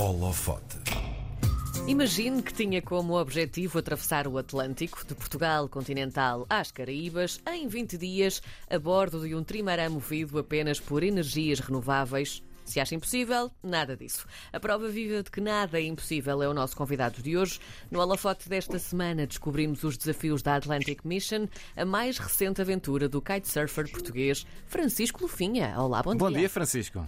Holofote. Imagine que tinha como objetivo atravessar o Atlântico, de Portugal continental às Caraíbas, em 20 dias, a bordo de um trimarã movido apenas por energias renováveis. Se acha impossível, nada disso. A prova viva de que nada é impossível é o nosso convidado de hoje. No holofote desta semana descobrimos os desafios da Atlantic Mission, a mais recente aventura do kitesurfer português Francisco Lufinha. Olá, bom dia. Bom dia, Francisco.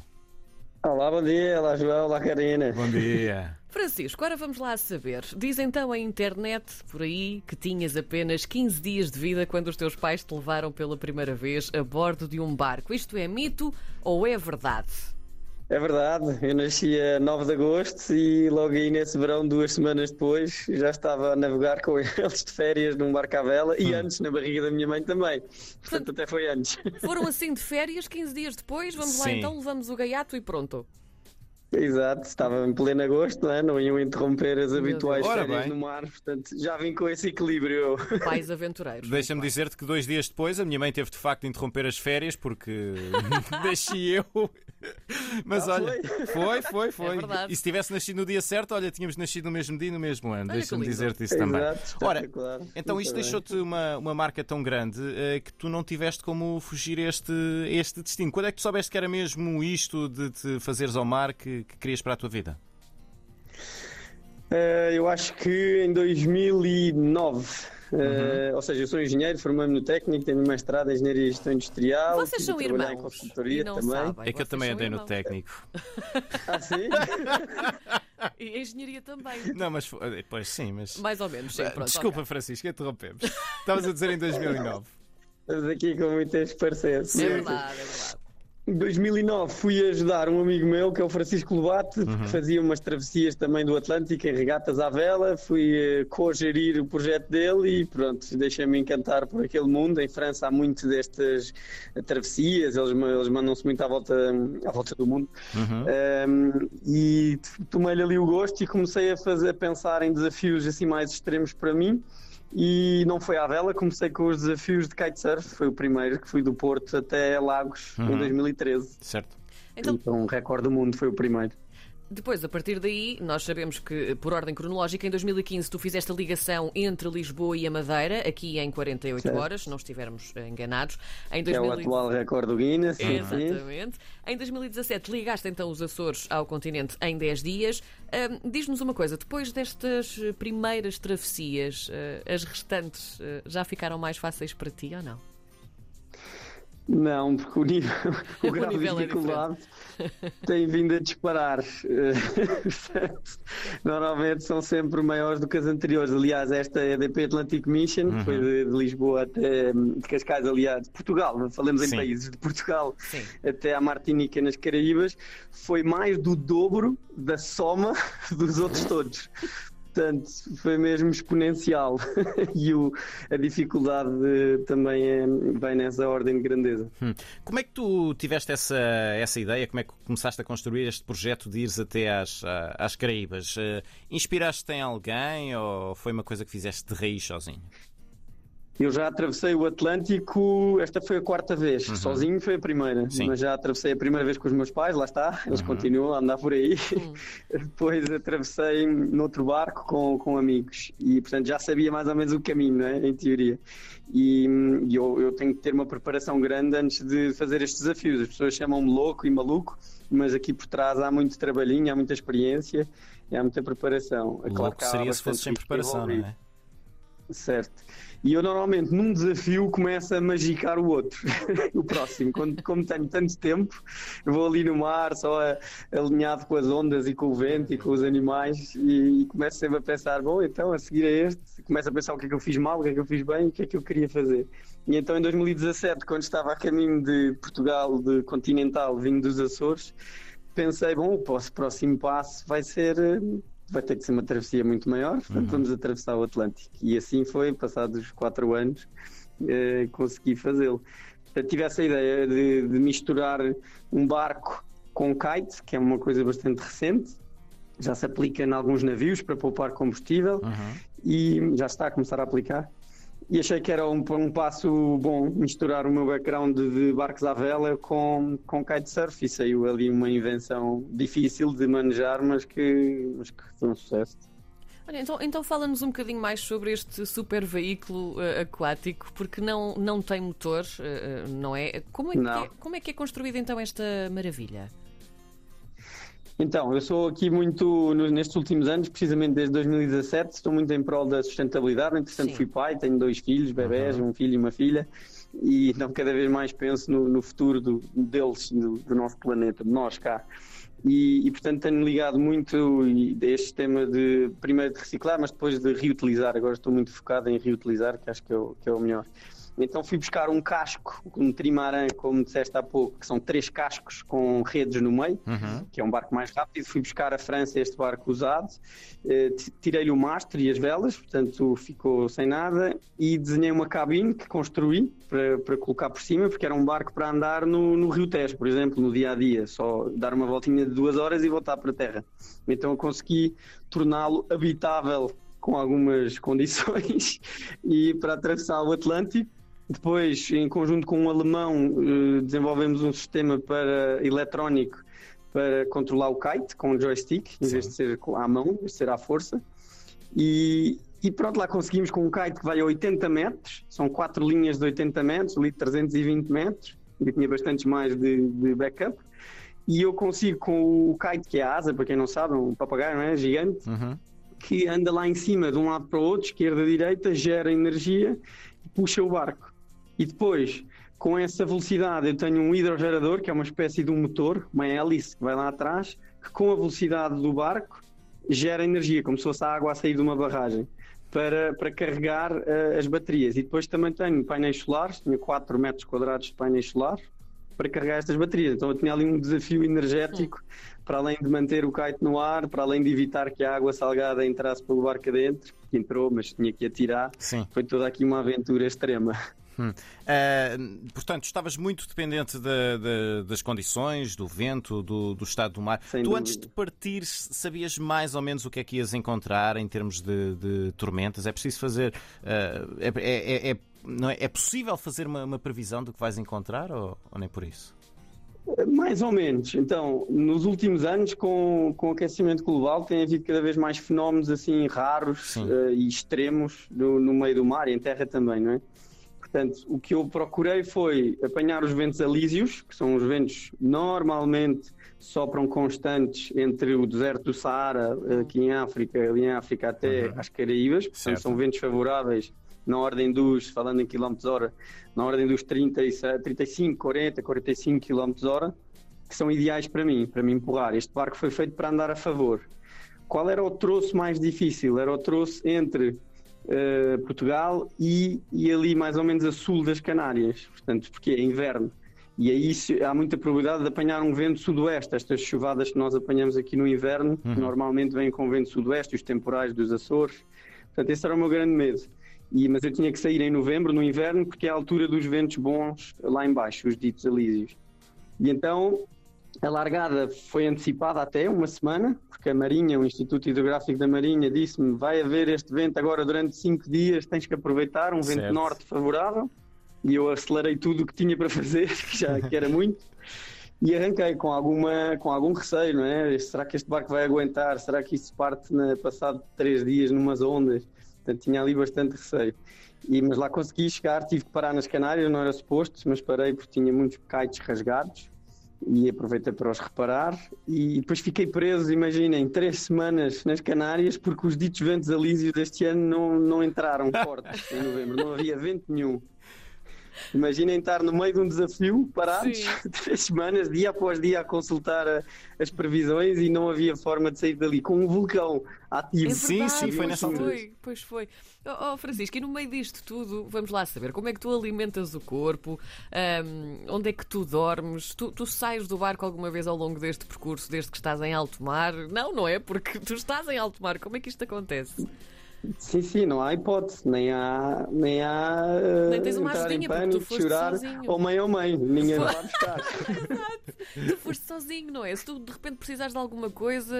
Olá, bom dia. Olá, João. Olá, Karina. Bom dia. Francisco, agora vamos lá saber. Diz então a internet por aí que tinhas apenas 15 dias de vida quando os teus pais te levaram pela primeira vez a bordo de um barco. Isto é mito ou é verdade? É verdade, eu nasci a 9 de agosto e logo aí nesse verão, duas semanas depois, já estava a navegar com eles de férias num barco à vela e antes na barriga da minha mãe também. Portanto, até foi antes. Foram assim de férias, 15 dias depois, vamos lá Sim. então, levamos o gaiato e pronto. Exato, estava em pleno agosto, não, é? não iam interromper as habituais Ora férias bem. no mar, portanto já vim com esse equilíbrio. Pais aventureiros. Deixa-me dizer-te que dois dias depois a minha mãe teve de facto de interromper as férias porque deixei eu. Mas Ah, olha, foi, foi, foi. É e se tivesse nascido no dia certo, olha, tínhamos nascido no mesmo dia e no mesmo ano. Deixa-me dizer-te isso também. Exato, Ora, espetacular. então isto deixou-te uma, uma marca tão grande eh, que tu não tiveste como fugir a este, este destino. Quando é que tu soubeste que era mesmo isto de te fazeres ao mar que, que querias para a tua vida? Eh, eu acho que em 2009, eh, Uhum. ou seja, eu sou engenheiro, formei-me no técnico, tenho mestrado em engenharia e gestão industrial. Vocês são trabalhar em irmãos consultoria não também. sabem. É que eu também andei no irmãos. técnico. Ah, sim? E a engenharia também. Não, mas foi- pois sim, mas. Mais ou menos, sim, pronto. Desculpa, ok. Francisco, interrompemos. Estavas a dizer em 2009. Estamos aqui com muitas parecenças. É verdade, é verdade. Em 2009 fui ajudar um amigo meu, que é o Francisco Lobato, Uhum. que fazia umas travessias também do Atlântico em regatas à vela. Fui eh, co-gerir o projeto dele e pronto, deixei-me encantar por aquele mundo. Em França há muito destas travessias, eles, eles mandam-se muito à volta, à volta do mundo. Um, e tomei-lhe ali o gosto e comecei a, fazer, a pensar em desafios assim mais extremos para mim. E não foi à vela, comecei com os desafios de kitesurf, foi o primeiro que fui do Porto até Lagos em 2013. Certo. Então, Então, o recorde do mundo foi o primeiro. Depois, a partir daí, nós sabemos que, por ordem cronológica, em 2015 tu fizeste a ligação entre Lisboa e a Madeira, aqui em 48 Certo. horas, se não estivermos eh, enganados. Em Que é o 2000 atual recorde do Guinness. Exatamente. Em 2017 ligaste então os Açores ao continente em 10 dias. Diz-nos uma coisa, depois destas primeiras travessias, eh, as restantes eh, já ficaram mais fáceis para ti ou não? Não, porque o, nível, o, O grau de é dificuldade tem vindo a disparar. Eh, Normalmente são sempre maiores do que as anteriores. Aliás, esta EDP Atlantic Mission, que foi de, de Lisboa até hum, de Cascais, aliás, de Portugal, falamos em Sim. países de Portugal Sim. até à Martinica nas Caraíbas, foi mais do dobro da soma dos outros todos. Portanto, foi mesmo exponencial e o- a dificuldade também é bem nessa ordem de grandeza. Hum. Como é que tu tiveste essa, essa ideia? Como é que começaste a construir este projeto de ires até às, às Caraíbas? Eh, Inspiraste-te em alguém ou foi uma coisa que fizeste de raiz sozinho? Eu já atravessei o Atlântico, esta foi a quarta vez, sozinho foi a primeira, Sim. mas já atravessei a primeira vez com os meus pais, lá está, eles continuam a andar por aí. Depois atravessei noutro barco com, com amigos e, portanto, já sabia mais ou menos o caminho, não é? em teoria. E, e eu, eu tenho que ter uma preparação grande antes de fazer estes desafios. As pessoas chamam-me louco e maluco, mas aqui por trás há muito trabalhinho, há muita experiência e há muita preparação. É claro Louco seria se fosse sem preparação, não é? Certo. E eu normalmente num desafio começo a magicar o outro, o próximo. Quando, como tenho tanto tempo, vou ali no mar, só a- alinhado com as ondas e com o vento e com os animais, e, e começo sempre a pensar: bom, então a seguir a este, começo a pensar o que é que eu fiz mal, o que é que eu fiz bem, o que é que eu queria fazer. E então em 2017, quando estava a caminho de Portugal, de continental, vindo dos Açores, pensei: bom, o próximo passo vai ser. Vai ter que ser uma travessia muito maior, portanto vamos atravessar o Atlântico. E assim foi, passados quatro anos, eh, consegui fazê-lo. Portanto, tive essa ideia de, de misturar um barco com kite, que é uma coisa bastante recente, já se aplica em alguns navios para poupar combustível Uhum. e já está a começar a aplicar. E achei que era um, um passo bom misturar o meu background de, barcos à vela com, com kitesurf e saiu ali uma invenção difícil de manejar, mas que, mas que foi um sucesso. Olha, então, então fala-nos um bocadinho mais sobre este super veículo uh, aquático, porque não, não tem motor, uh, não é? Como é, é? como é que é construída então esta maravilha? Então, eu sou aqui muito, nestes últimos anos, precisamente desde 2017, estou muito em prol da sustentabilidade. Entretanto, Sim. fui pai, tenho dois filhos, bebés, uhum. um filho e uma filha, e então cada vez mais penso no, no futuro do, deles, do, do, nosso planeta, de nós cá. E, e, portanto tenho ligado muito a este tema de primeiro de reciclar, mas depois de reutilizar. Agora estou muito focado em reutilizar, que acho que é o, que é o melhor. Então fui buscar um casco, um trimaran, como disseste há pouco, que são três cascos com redes no meio, uhum. que é um barco mais rápido. Fui buscar a França este barco usado, eh, tirei-lhe o mastro e as velas, portanto ficou sem nada, e desenhei uma cabine que construí para, para colocar por cima, porque era um barco para andar no, no Rio Tejo, por exemplo, no dia a dia, só dar uma voltinha de duas horas e voltar para a terra. Então eu consegui torná-lo habitável com algumas condições e para atravessar o Atlântico depois, em conjunto com um alemão, eh, desenvolvemos um sistema para eletrónico para controlar o kite com um joystick, em vez de ser à mão, em vez de ser à força. E, e pronto, lá conseguimos com um kite que vai a 80 metros, são quatro linhas de 80 metros, ali 320 metros, e tinha bastantes mais de, de backup. E eu consigo com o kite, que é a asa, para quem não sabe, um papagaio, não é? Gigante, uhum. que anda lá em cima de um lado para o outro, esquerda, direita, gera energia e puxa o barco. E depois, com essa velocidade, eu tenho um hidrogerador, que é uma espécie de um motor, uma hélice que vai lá atrás, que com a velocidade do barco gera energia, como se fosse a água a sair de uma barragem, para, para carregar uh, as baterias. E depois também tenho painéis solares, tinha 4 metros quadrados de painéis solares, para carregar estas baterias. Então eu tinha ali um desafio energético, para além de manter o kite no ar, para além de evitar que a água salgada entrasse pelo barco adentro, que entrou, mas tinha que atirar. Sim. Foi toda aqui uma aventura extrema. Hum. Uh, portanto, estavas muito dependente de, de, das condições, do vento, do, do estado do mar. Sem tu, dúvida. antes de partir, sabias mais ou menos o que é que ias encontrar em termos de, de tormentas? É preciso fazer. Uh, é, é, é, não é, é possível fazer uma, uma, previsão do que vais encontrar ou, ou nem por isso? Mais ou menos. Então, nos últimos anos, com, com o aquecimento global, tem havido cada vez mais fenómenos assim raros uh, e extremos no, no, meio do mar e em terra também, não é? Portanto, o que eu procurei foi apanhar os ventos alísios, que são os ventos normalmente sopram constantes entre o deserto do Saara, aqui em África, ali em África até uhum. às Caraíbas, portanto, são ventos favoráveis na ordem dos, falando em quilómetros hora, na ordem dos 30, 35, 40, 45 quilómetros hora, que são ideais para mim, para me empurrar. Este barco foi feito para andar a favor. Qual era o troço mais difícil? Era o troço entre uh, Portugal e, e ali mais ou menos a sul das Canárias, portanto, porque é inverno. E aí há muita probabilidade de apanhar um vento sudoeste. Estas chuvadas que nós apanhamos aqui no inverno uhum. normalmente vêm com vento sudoeste, os temporais dos Açores. Portanto, esse era o meu grande medo. E, mas eu tinha que sair em novembro, no inverno, porque é a altura dos ventos bons lá embaixo, os ditos alísios. E então a largada foi antecipada até uma semana, porque a Marinha, o Instituto Hidrográfico da Marinha, disse-me: vai haver este vento agora durante cinco dias, tens que aproveitar, um certo. vento norte favorável. E eu acelerei tudo o que tinha para fazer, que já que era muito, e arranquei com, alguma, com algum receio, não é? Será que este barco vai aguentar? Será que isso parte na, passado três dias numas ondas? Portanto, tinha ali bastante receio. E, mas lá consegui chegar, tive que parar nas Canárias, não era suposto, mas parei porque tinha muitos kites rasgados e aproveitei para os reparar e depois fiquei preso, imaginem, três semanas nas Canárias porque os ditos ventos alísios deste ano não, não entraram fortes em novembro, não havia vento nenhum. Imaginem estar no meio de um desafio, parados, Sim. três semanas, dia após dia, a consultar a, as previsões e não havia forma de sair dali, com um vulcão ativo. É sim, sim, foi nessa altura. Foi, pois foi. Oh, oh, Francisco, e no meio disto tudo, vamos lá saber como é que tu alimentas o corpo, um, onde é que tu dormes, tu, tu sais do barco alguma vez ao longo deste percurso, desde que estás em alto mar? Não, não é? Porque tu estás em alto mar, como é que isto acontece? Sim, sim, não há hipótese, nem há. Nem, há, nem tens uma ajudinha porque tu foste chorar sozinho. ou mãe ou mãe, ninguém vai buscar. tu foste sozinho, não é? Se tu de repente precisares de alguma coisa,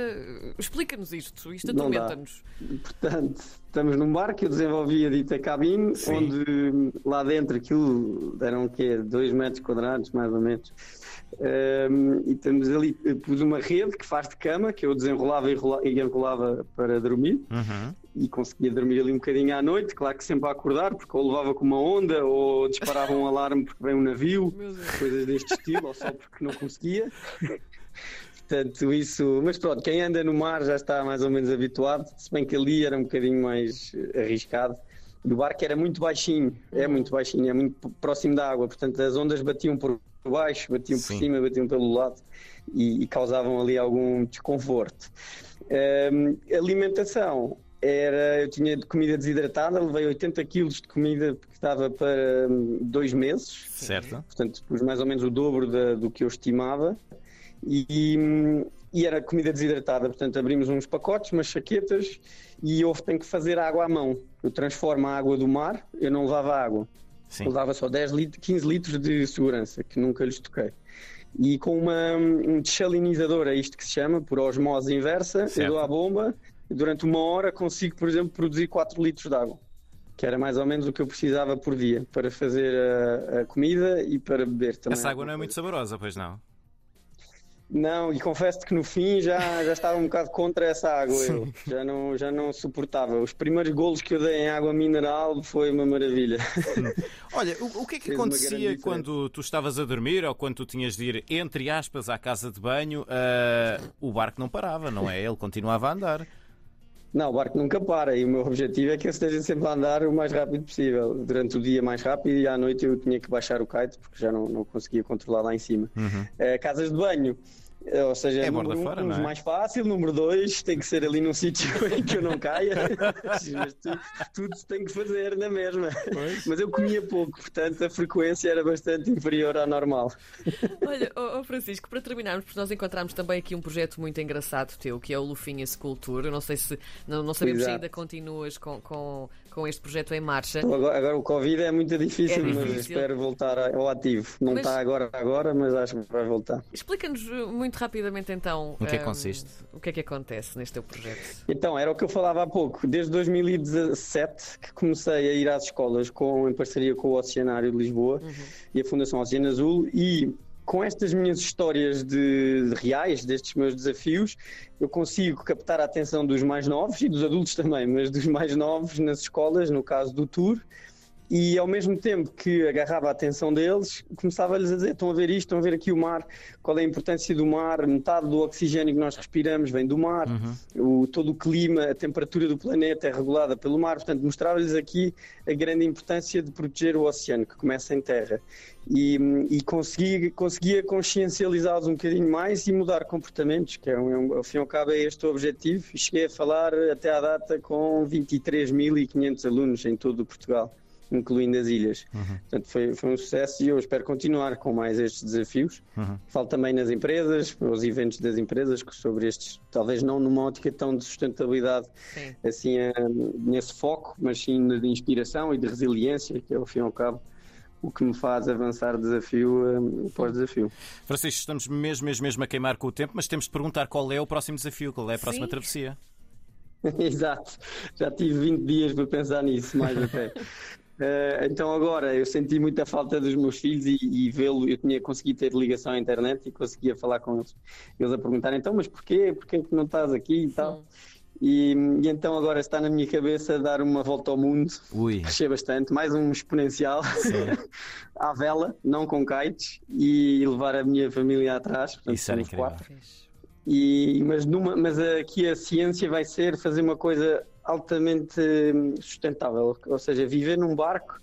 explica-nos isto, isto atormenta-nos. Portanto, estamos num barco, eu desenvolvi a dita cabine, Sim. onde lá dentro aquilo eram o quê? 2 metros quadrados, mais ou menos. Um, e temos ali, pus uma rede que faz de cama, que eu desenrolava e enrolava para dormir. Uhum. E conseguia dormir ali um bocadinho à noite, claro que sempre a acordar, porque ou levava com uma onda, ou disparava um alarme porque vem um navio, coisas deste estilo, ou só porque não conseguia. Portanto, isso. Mas pronto, quem anda no mar já está mais ou menos habituado, se bem que ali era um bocadinho mais arriscado. E o barco era muito baixinho, é muito baixinho, é muito próximo da água, portanto as ondas batiam por baixo, batiam Sim. por cima, batiam pelo lado e, e causavam ali algum desconforto. Um, alimentação era, eu tinha comida desidratada, levei 80 quilos de comida que estava para hum, dois meses. Certo. Portanto, pus mais ou menos o dobro da, do que eu estimava. E, e, era comida desidratada, portanto abrimos uns pacotes, umas chaquetas e eu tenho que fazer água à mão. Eu transformo a água do mar, eu não levava água. Sim. Levava só 10 litros, 15 litros de segurança, que nunca lhes toquei. E com uma, um desalinizador, é isto que se chama, por osmose inversa, certo. eu dou a bomba e durante uma hora consigo, por exemplo, produzir 4 litros de água. Que era mais ou menos o que eu precisava por dia para fazer a, a comida e para beber também. Essa água não é muito saborosa, pois não? Não, e confesso que no fim já, já estava um bocado contra essa água. Eu já não, já não suportava. Os primeiros golos que eu dei em água mineral foi uma maravilha. Olha, o, o que é que Fez acontecia quando tu estavas a dormir ou quando tu tinhas de ir, entre aspas, à casa de banho? Uh, o barco não parava, não é? Ele continuava a andar. Não, o barco nunca para e o meu objetivo é que eu esteja sempre a andar o mais rápido possível. Durante o dia mais rápido e à noite eu tinha que baixar o kite porque já não, não conseguia controlar lá em cima. Uhum. Uh, casas de banho. É, ou seja, é número um, fora, um, é? mais fácil, número dois, tem que ser ali num sítio em que eu não caia. Mas tudo, tudo se tem que fazer na mesma. Pois. Mas eu comia pouco, portanto a frequência era bastante inferior à normal. Olha, oh Francisco, para terminarmos, porque nós encontramos também aqui um projeto muito engraçado teu, que é o Lufinha Escultura. Não sei se não, não sabemos Exato. se ainda continuas com, com, com este projeto em marcha. Agora, agora, o Covid é muito difícil, é difícil. mas espero voltar ao ativo. Não mas... está agora agora, mas acho que vai voltar. Explica-nos muito muito rapidamente então. O que é que consiste? Um, o que é que acontece neste teu projeto? Então, era o que eu falava há pouco. Desde 2017 que comecei a ir às escolas com, em parceria com o Oceanário de Lisboa uhum. e a Fundação Oceano Azul e com estas minhas histórias de, de, reais, destes meus desafios, eu consigo captar a atenção dos mais novos e dos adultos também, mas dos mais novos nas escolas, no caso do Tour, e ao mesmo tempo que agarrava a atenção deles, começava-lhes a dizer: estão a ver isto, estão a ver aqui o mar, qual é a importância do mar, metade do oxigênio que nós respiramos vem do mar, uhum. o, todo o clima, a temperatura do planeta é regulada pelo mar, portanto, mostrava-lhes aqui a grande importância de proteger o oceano, que começa em terra. E, e conseguia, conseguia consciencializá-los um bocadinho mais e mudar comportamentos, que é, um, ao fim e ao cabo é este o objetivo. Cheguei a falar até à data com 23.500 alunos em todo o Portugal incluindo as ilhas. Uhum. Portanto, foi, foi um sucesso e eu espero continuar com mais estes desafios. Uhum. Falo também nas empresas, os eventos das empresas, sobre estes, talvez não numa ótica tão de sustentabilidade, sim. assim, eh, nesse foco, mas sim de inspiração e de resiliência, que é, ao fim e ao cabo, o que me faz avançar desafio um, após desafio. Francisco, estamos mesmo, mesmo, mesmo a queimar com o tempo, mas temos de perguntar qual é o próximo desafio, qual é a próxima Sim. travessia. Exato, já tive 20 dias para pensar nisso, mais até. Uh, então agora eu senti muita falta dos meus filhos e, e vê-lo, eu tinha conseguido ter ligação à internet e conseguia falar com eles. Eles a perguntar então, mas porquê? Porquê que não estás aqui e tal? E, e, então agora está na minha cabeça dar uma volta ao mundo, Ui. crescer bastante, mais um exponencial à vela, não com kites, e levar a minha família atrás. Portanto, Isso era incrível. Quatro. E, mas, numa, mas aqui a ciência vai ser fazer uma coisa altamente hum, sustentável, ou seja, viver num barco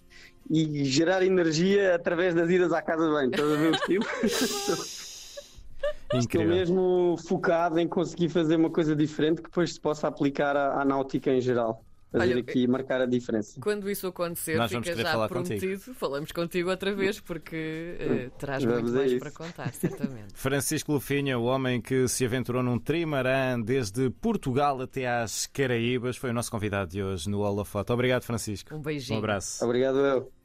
e gerar energia através das idas à casa de banho. Estás a ver o estilo? Estou mesmo focado em conseguir fazer uma coisa diferente que depois se possa aplicar à, à náutica em geral fazer Olha, aqui marcar a diferença. Quando isso acontecer, Nós fica já prometido. Contigo. Falamos contigo outra vez porque uh, terás vamos muito mais isso. para contar, certamente. Francisco Lufinha, o homem que se aventurou num trimarã desde Portugal até às Caraíbas, foi o nosso convidado de hoje no Holofoto. Obrigado, Francisco. Um beijinho. Um abraço. Obrigado, eu.